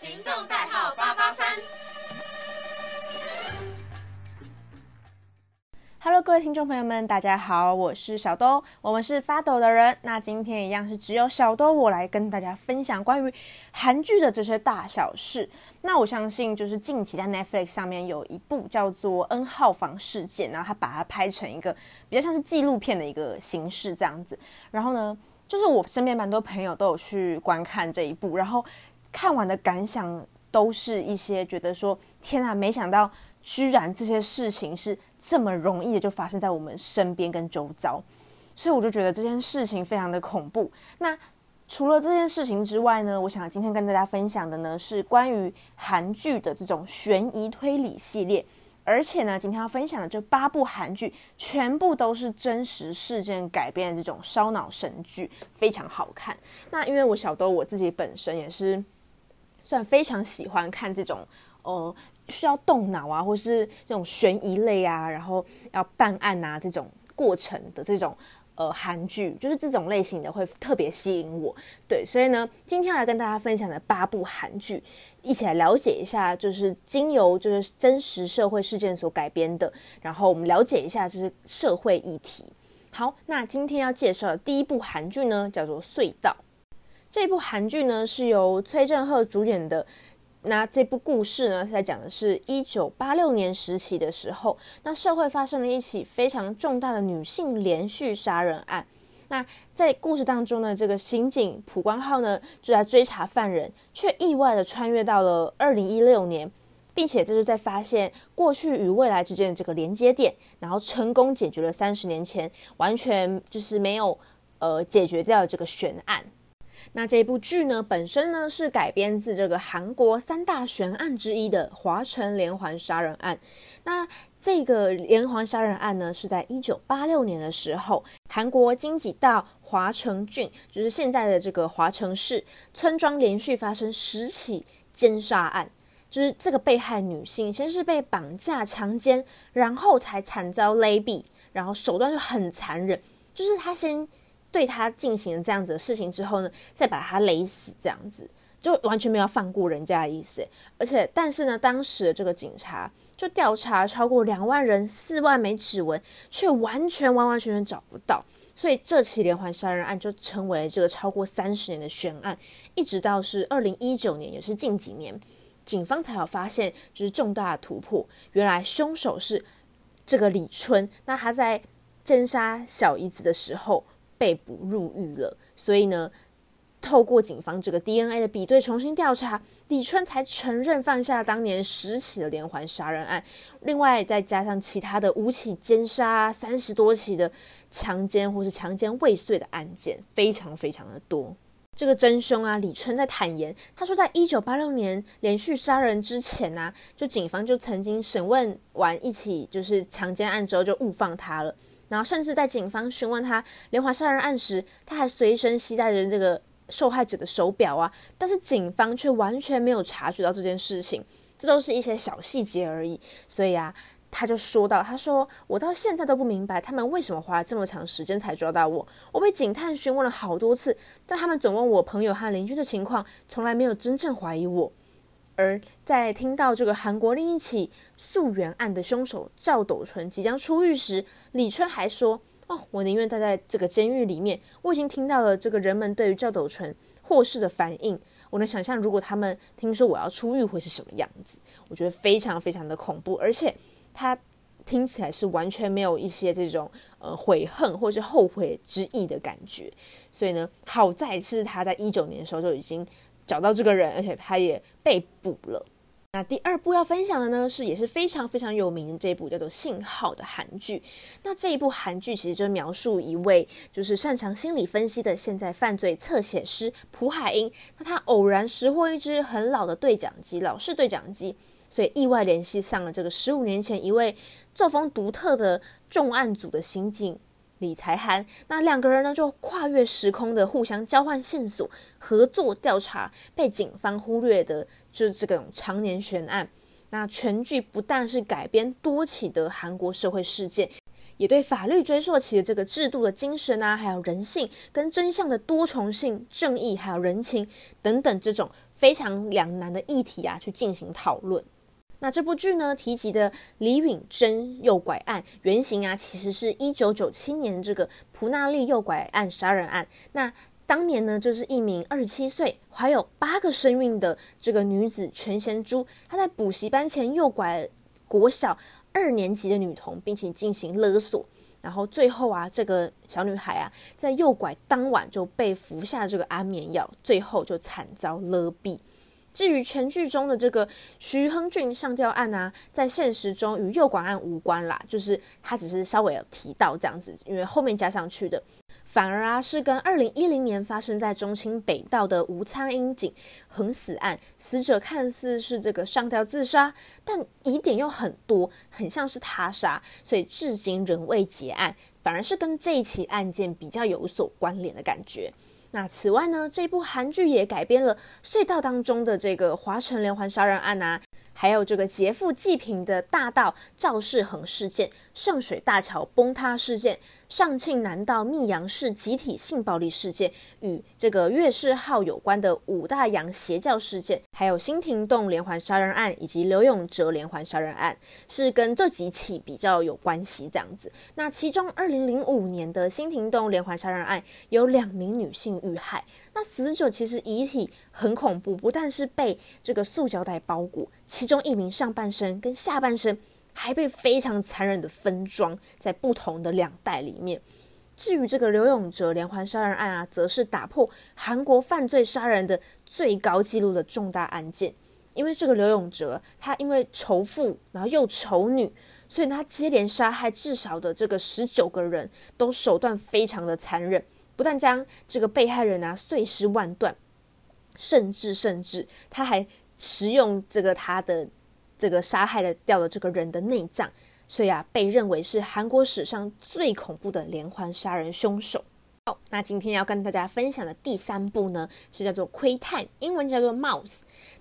行动代号八八三。Hello，各位听众朋友们，大家好，我是小兜，我们是发抖的人。那今天一样是只有小兜我来跟大家分享关于韩剧的这些大小事。那我相信，就是近期在 Netflix 上面有一部叫做《N 号房事件》，然后他把它拍成一个比较像是纪录片的一个形式这样子。然后呢，就是我身边蛮多朋友都有去观看这一部，然后看完的感想都是一些觉得说：天啊，没想到居然这些事情是。这么容易的就发生在我们身边跟周遭，所以我就觉得这件事情非常的恐怖。那除了这件事情之外呢，我想今天跟大家分享的呢是关于韩剧的这种悬疑推理系列，而且呢，今天要分享的这八部韩剧全部都是真实事件改编的这种烧脑神剧，非常好看。那因为我小兜我自己本身也是算非常喜欢看这种呃。需要动脑啊，或是这种悬疑类啊，然后要办案啊这种过程的这种呃韩剧，就是这种类型的会特别吸引我。对，所以呢，今天来跟大家分享的八部韩剧，一起来了解一下，就是经由就是真实社会事件所改编的，然后我们了解一下就是社会议题。好，那今天要介绍的第一部韩剧呢，叫做《隧道》。这部韩剧呢是由崔振赫主演的。那这部故事呢，在讲的是一九八六年时期的时候，那社会发生了一起非常重大的女性连续杀人案。那在故事当中呢，这个刑警朴光浩呢，就在追查犯人，却意外的穿越到了二零一六年，并且这是在发现过去与未来之间的这个连接点，然后成功解决了三十年前完全就是没有呃解决掉这个悬案。那这部剧呢，本身呢是改编自这个韩国三大悬案之一的华城连环杀人案。那这个连环杀人案呢，是在一九八六年的时候，韩国京畿道华城郡，就是现在的这个华城市村庄，连续发生十起奸杀案。就是这个被害女性先是被绑架强奸，然后才惨遭勒毙，然后手段就很残忍，就是他先。对他进行了这样子的事情之后呢，再把他勒死，这样子就完全没有放过人家的意思。而且，但是呢，当时的这个警察就调查超过两万人、四万枚指纹，却完全完完全全找不到。所以这起连环杀人案就成为这个超过三十年的悬案，一直到是二零一九年，也是近几年，警方才有发现就是重大的突破。原来凶手是这个李春，那他在奸杀小姨子的时候。被捕入狱了，所以呢，透过警方这个 DNA 的比对重新调查，李春才承认犯下当年十起的连环杀人案，另外再加上其他的五起奸杀、三十多起的强奸或是强奸未遂的案件，非常非常的多。这个真凶啊，李春在坦言，他说在一九八六年连续杀人之前呢，就警方就曾经审问完一起就是强奸案之后，就误放他了。然后，甚至在警方询问他连环杀人案时，他还随身携带着这个受害者的手表啊，但是警方却完全没有察觉到这件事情，这都是一些小细节而已。所以啊，他就说到：“他说我到现在都不明白他们为什么花了这么长时间才抓到我。我被警探询问了好多次，但他们总问我朋友和邻居的情况，从来没有真正怀疑我。”而在听到这个韩国另一起溯源案的凶手赵斗淳即将出狱时，李春还说：“哦，我宁愿待在这个监狱里面。”我已经听到了这个人们对于赵斗淳获释的反应，我能想象如果他们听说我要出狱会是什么样子。我觉得非常非常的恐怖，而且他听起来是完全没有一些这种呃悔恨或是后悔之意的感觉。所以呢，好在是他在一九年的时候就已经。找到这个人，而且他也被捕了。那第二部要分享的呢，是也是非常非常有名的这部叫做《信号》的韩剧。那这一部韩剧其实就描述一位就是擅长心理分析的现在犯罪侧写师朴海英。那他偶然拾获一只很老的对讲机，老式对讲机，所以意外联系上了这个十五年前一位作风独特的重案组的刑警。李才涵，那两个人呢就跨越时空的互相交换线索，合作调查被警方忽略的，就是这种常年悬案。那全剧不但是改编多起的韩国社会事件，也对法律追溯起的这个制度的精神啊，还有人性跟真相的多重性、正义还有人情等等这种非常两难的议题啊，去进行讨论。那这部剧呢提及的李允珍诱拐案原型啊，其实是一九九七年这个普纳利诱拐案杀人案。那当年呢，就是一名二十七岁怀有八个身孕的这个女子全贤珠，她在补习班前诱拐国小。二年级的女童，并且进行勒索，然后最后啊，这个小女孩啊，在诱拐当晚就被服下这个安眠药，最后就惨遭勒毙。至于全剧中的这个徐亨俊上吊案啊，在现实中与诱拐案无关啦，就是他只是稍微有提到这样子，因为后面加上去的。反而啊，是跟二零一零年发生在中清北道的吴苍英警横死案，死者看似是这个上吊自杀，但疑点又很多，很像是他杀，所以至今仍未结案，反而是跟这一起案件比较有所关联的感觉。那此外呢，这部韩剧也改编了隧道当中的这个华城连环杀人案啊。还有这个劫富济贫的大盗赵世恒事件、圣水大桥崩塌事件、上庆南道密阳市集体性暴力事件，与这个月世号有关的五大洋邪教事件，还有新亭洞连环杀人案以及刘永哲连环杀人案，是跟这几起比较有关系这样子。那其中，二零零五年的新亭洞连环杀人案有两名女性遇害。那死者其实遗体很恐怖，不但是被这个塑胶袋包裹，其中一名上半身跟下半身还被非常残忍的分装在不同的两袋里面。至于这个刘永哲连环杀人案啊，则是打破韩国犯罪杀人的最高纪录的重大案件。因为这个刘永哲他因为仇富，然后又仇女，所以他接连杀害至少的这个十九个人，都手段非常的残忍。不但将这个被害人啊碎尸万段，甚至甚至他还食用这个他的这个杀害了掉了这个人的内脏，所以啊被认为是韩国史上最恐怖的连环杀人凶手。好，那今天要跟大家分享的第三部呢是叫做《窥探》，英文叫做《Mouse》。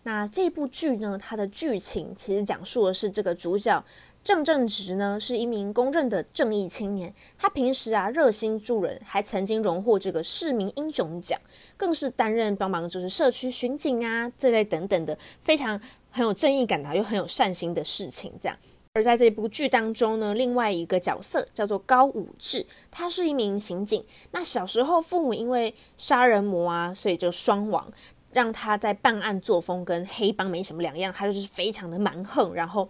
那这部剧呢，它的剧情其实讲述的是这个主角。郑正直呢是一名公认的正义青年，他平时啊热心助人，还曾经荣获这个市民英雄奖，更是担任帮忙就是社区巡警啊这类等等的非常很有正义感的又很有善心的事情。这样，而在这部剧当中呢，另外一个角色叫做高武志，他是一名刑警。那小时候父母因为杀人魔啊，所以就双亡，让他在办案作风跟黑帮没什么两样，他就是非常的蛮横，然后。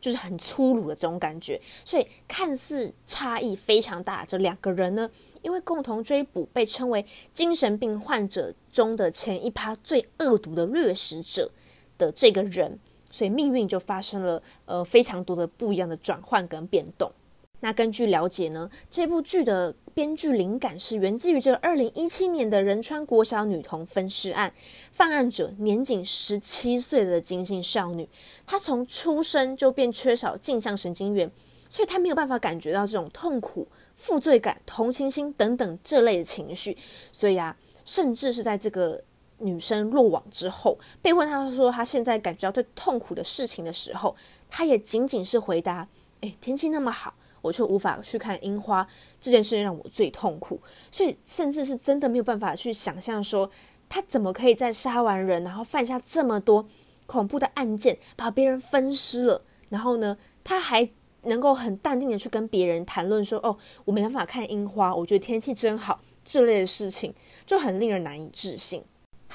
就是很粗鲁的这种感觉，所以看似差异非常大。这两个人呢，因为共同追捕被称为精神病患者中的前一趴最恶毒的掠食者的这个人，所以命运就发生了呃非常多的不一样的转换跟变动。那根据了解呢，这部剧的编剧灵感是源自于这个二零一七年的仁川国小女童分尸案，犯案者年仅十七岁的金姓少女，她从出生就便缺少镜像神经元，所以她没有办法感觉到这种痛苦、负罪感、同情心等等这类的情绪，所以啊，甚至是在这个女生落网之后，被问她说她现在感觉到最痛苦的事情的时候，她也仅仅是回答：“哎，天气那么好。”我却无法去看樱花这件事让我最痛苦，所以甚至是真的没有办法去想象说他怎么可以在杀完人，然后犯下这么多恐怖的案件，把别人分尸了，然后呢，他还能够很淡定的去跟别人谈论说：“哦，我没办法看樱花，我觉得天气真好。”这类的事情就很令人难以置信。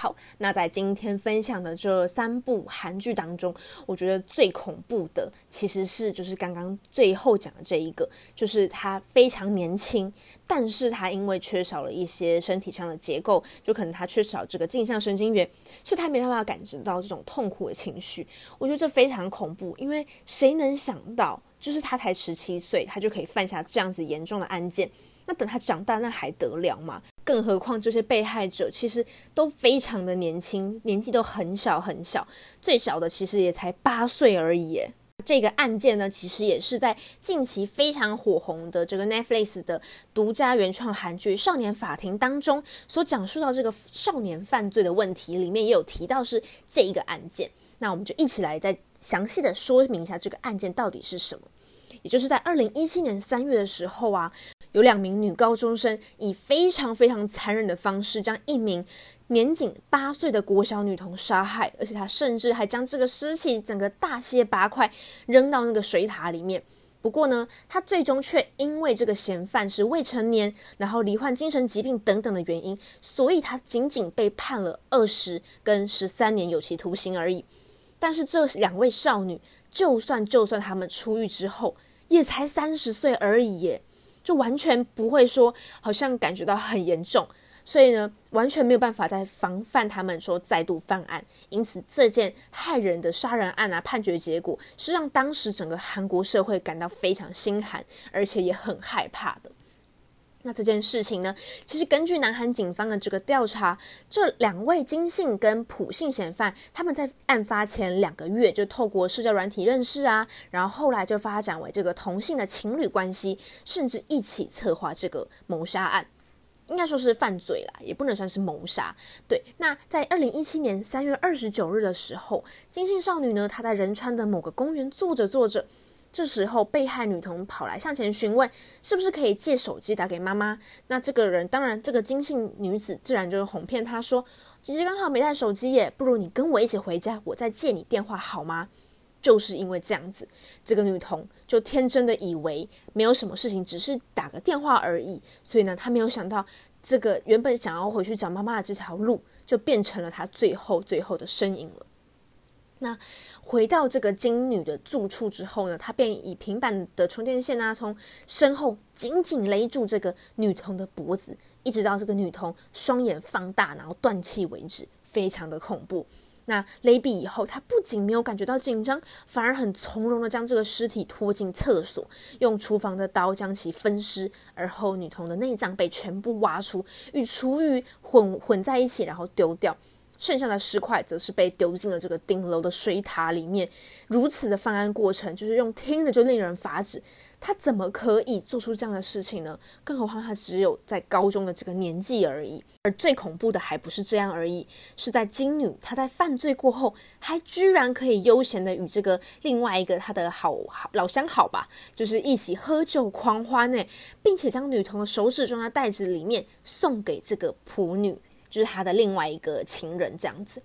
好，那在今天分享的这三部韩剧当中，我觉得最恐怖的其实是就是刚刚最后讲的这一个，就是他非常年轻，但是他因为缺少了一些身体上的结构，就可能他缺少这个镜像神经元，所以他没办法感知到这种痛苦的情绪。我觉得这非常恐怖，因为谁能想到，就是他才十七岁，他就可以犯下这样子严重的案件？那等他长大，那还得了吗？更何况这些被害者其实都非常的年轻，年纪都很小很小，最小的其实也才八岁而已。这个案件呢，其实也是在近期非常火红的这个 Netflix 的独家原创韩剧《少年法庭》当中所讲述到这个少年犯罪的问题，里面也有提到是这一个案件。那我们就一起来再详细的说明一下这个案件到底是什么。也就是在二零一七年三月的时候啊，有两名女高中生以非常非常残忍的方式将一名年仅八岁的国小女童杀害，而且她甚至还将这个尸体整个大卸八块扔到那个水塔里面。不过呢，他最终却因为这个嫌犯是未成年，然后罹患精神疾病等等的原因，所以他仅仅被判了二十跟十三年有期徒刑而已。但是这两位少女，就算就算他们出狱之后，也才三十岁而已耶，就完全不会说好像感觉到很严重。所以呢，完全没有办法再防范他们说再度犯案，因此这件害人的杀人案啊，判决结果是让当时整个韩国社会感到非常心寒，而且也很害怕的。那这件事情呢，其实根据南韩警方的这个调查，这两位金姓跟朴姓嫌犯，他们在案发前两个月就透过社交软体认识啊，然后后来就发展为这个同性的情侣关系，甚至一起策划这个谋杀案。应该说是犯罪啦，也不能算是谋杀。对，那在二零一七年三月二十九日的时候，金姓少女呢，她在仁川的某个公园坐着坐着，这时候被害女童跑来向前询问，是不是可以借手机打给妈妈？那这个人，当然这个金姓女子自然就是哄骗她说，姐姐刚好没带手机耶，不如你跟我一起回家，我再借你电话好吗？就是因为这样子，这个女童就天真的以为没有什么事情，只是打个电话而已。所以呢，她没有想到，这个原本想要回去找妈妈的这条路，就变成了她最后最后的身影了。那回到这个金女的住处之后呢，她便以平板的充电线啊，从身后紧紧勒住这个女童的脖子，一直到这个女童双眼放大，然后断气为止，非常的恐怖。那勒毙以后，他不仅没有感觉到紧张，反而很从容的将这个尸体拖进厕所，用厨房的刀将其分尸，而后女童的内脏被全部挖出，与厨余混混在一起，然后丢掉，剩下的尸块则是被丢进了这个顶楼的水塔里面。如此的犯案过程，就是用听的就令人发指。他怎么可以做出这样的事情呢？更何况他只有在高中的这个年纪而已。而最恐怖的还不是这样而已，是在金女她在犯罪过后，还居然可以悠闲的与这个另外一个她的好好老相好吧，就是一起喝酒狂欢呢，并且将女童的手指装在袋子里面送给这个仆女，就是他的另外一个情人这样子。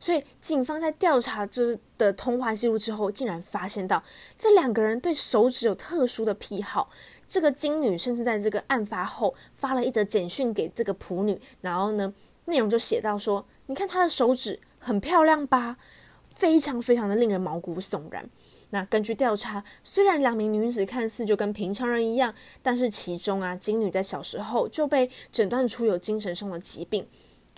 所以，警方在调查这的通话记录之后，竟然发现到这两个人对手指有特殊的癖好。这个金女甚至在这个案发后发了一则简讯给这个仆女，然后呢，内容就写到说：“你看她的手指很漂亮吧？非常非常的令人毛骨悚然。”那根据调查，虽然两名女子看似就跟平常人一样，但是其中啊，金女在小时候就被诊断出有精神上的疾病。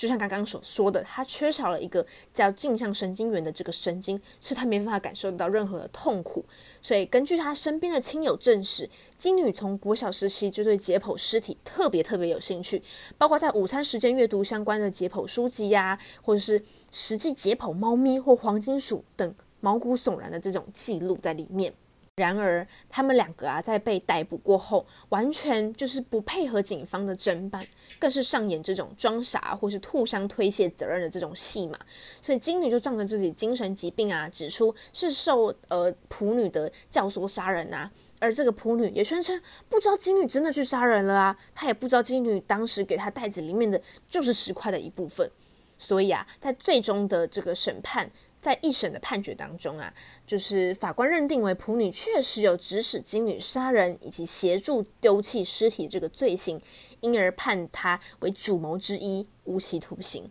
就像刚刚所说的，他缺少了一个叫镜像神经元的这个神经，所以他没办法感受到任何的痛苦。所以根据他身边的亲友证实，金女从国小时期就对解剖尸体特别特别有兴趣，包括在午餐时间阅读相关的解剖书籍呀，或者是实际解剖猫咪或黄金鼠等毛骨悚然的这种记录在里面。然而，他们两个啊，在被逮捕过后，完全就是不配合警方的侦办，更是上演这种装傻或是互相推卸责任的这种戏码。所以，金女就仗着自己精神疾病啊，指出是受呃仆女的教唆杀人啊。而这个仆女也宣称不知道金女真的去杀人了啊，她也不知道金女当时给她袋子里面的就是十块的一部分。所以啊，在最终的这个审判。在一审的判决当中啊，就是法官认定为普女确实有指使金女杀人以及协助丢弃尸体这个罪行，因而判她为主谋之一，无期徒刑。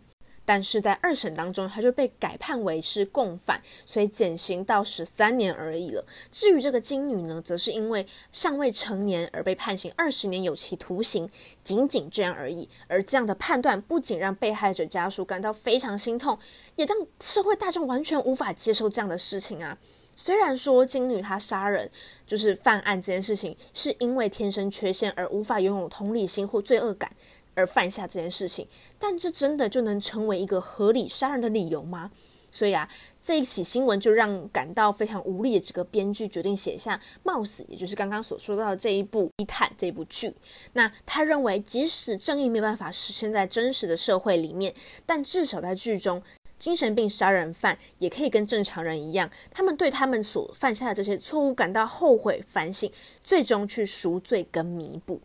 但是在二审当中，他就被改判为是共犯，所以减刑到十三年而已了。至于这个金女呢，则是因为尚未成年而被判刑二十年有期徒刑，仅仅这样而已。而这样的判断不仅让被害者家属感到非常心痛，也让社会大众完全无法接受这样的事情啊。虽然说金女她杀人就是犯案这件事情，是因为天生缺陷而无法拥有同理心或罪恶感。而犯下这件事情，但这真的就能成为一个合理杀人的理由吗？所以啊，这一起新闻就让感到非常无力的这个编剧决定写下《冒死》，也就是刚刚所说到的这一部《一探》这部剧。那他认为，即使正义没办法实现在真实的社会里面，但至少在剧中，精神病杀人犯也可以跟正常人一样，他们对他们所犯下的这些错误感到后悔、反省，最终去赎罪跟弥补。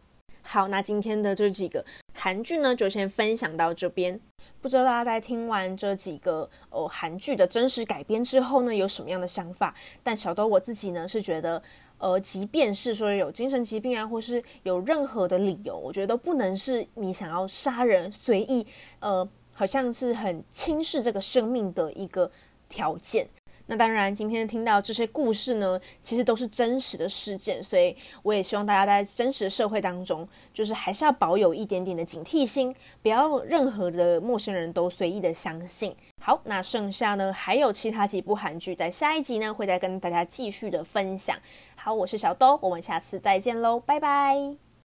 好，那今天的这几个韩剧呢，就先分享到这边。不知道大家在听完这几个哦韩剧的真实改编之后呢，有什么样的想法？但小豆我自己呢是觉得，呃，即便是说有精神疾病啊，或是有任何的理由，我觉得都不能是你想要杀人随意，呃，好像是很轻视这个生命的一个条件。那当然，今天听到这些故事呢，其实都是真实的事件，所以我也希望大家在真实的社会当中，就是还是要保有一点点的警惕心，不要任何的陌生人都随意的相信。好，那剩下呢还有其他几部韩剧，在下一集呢会再跟大家继续的分享。好，我是小兜，我们下次再见喽，拜拜。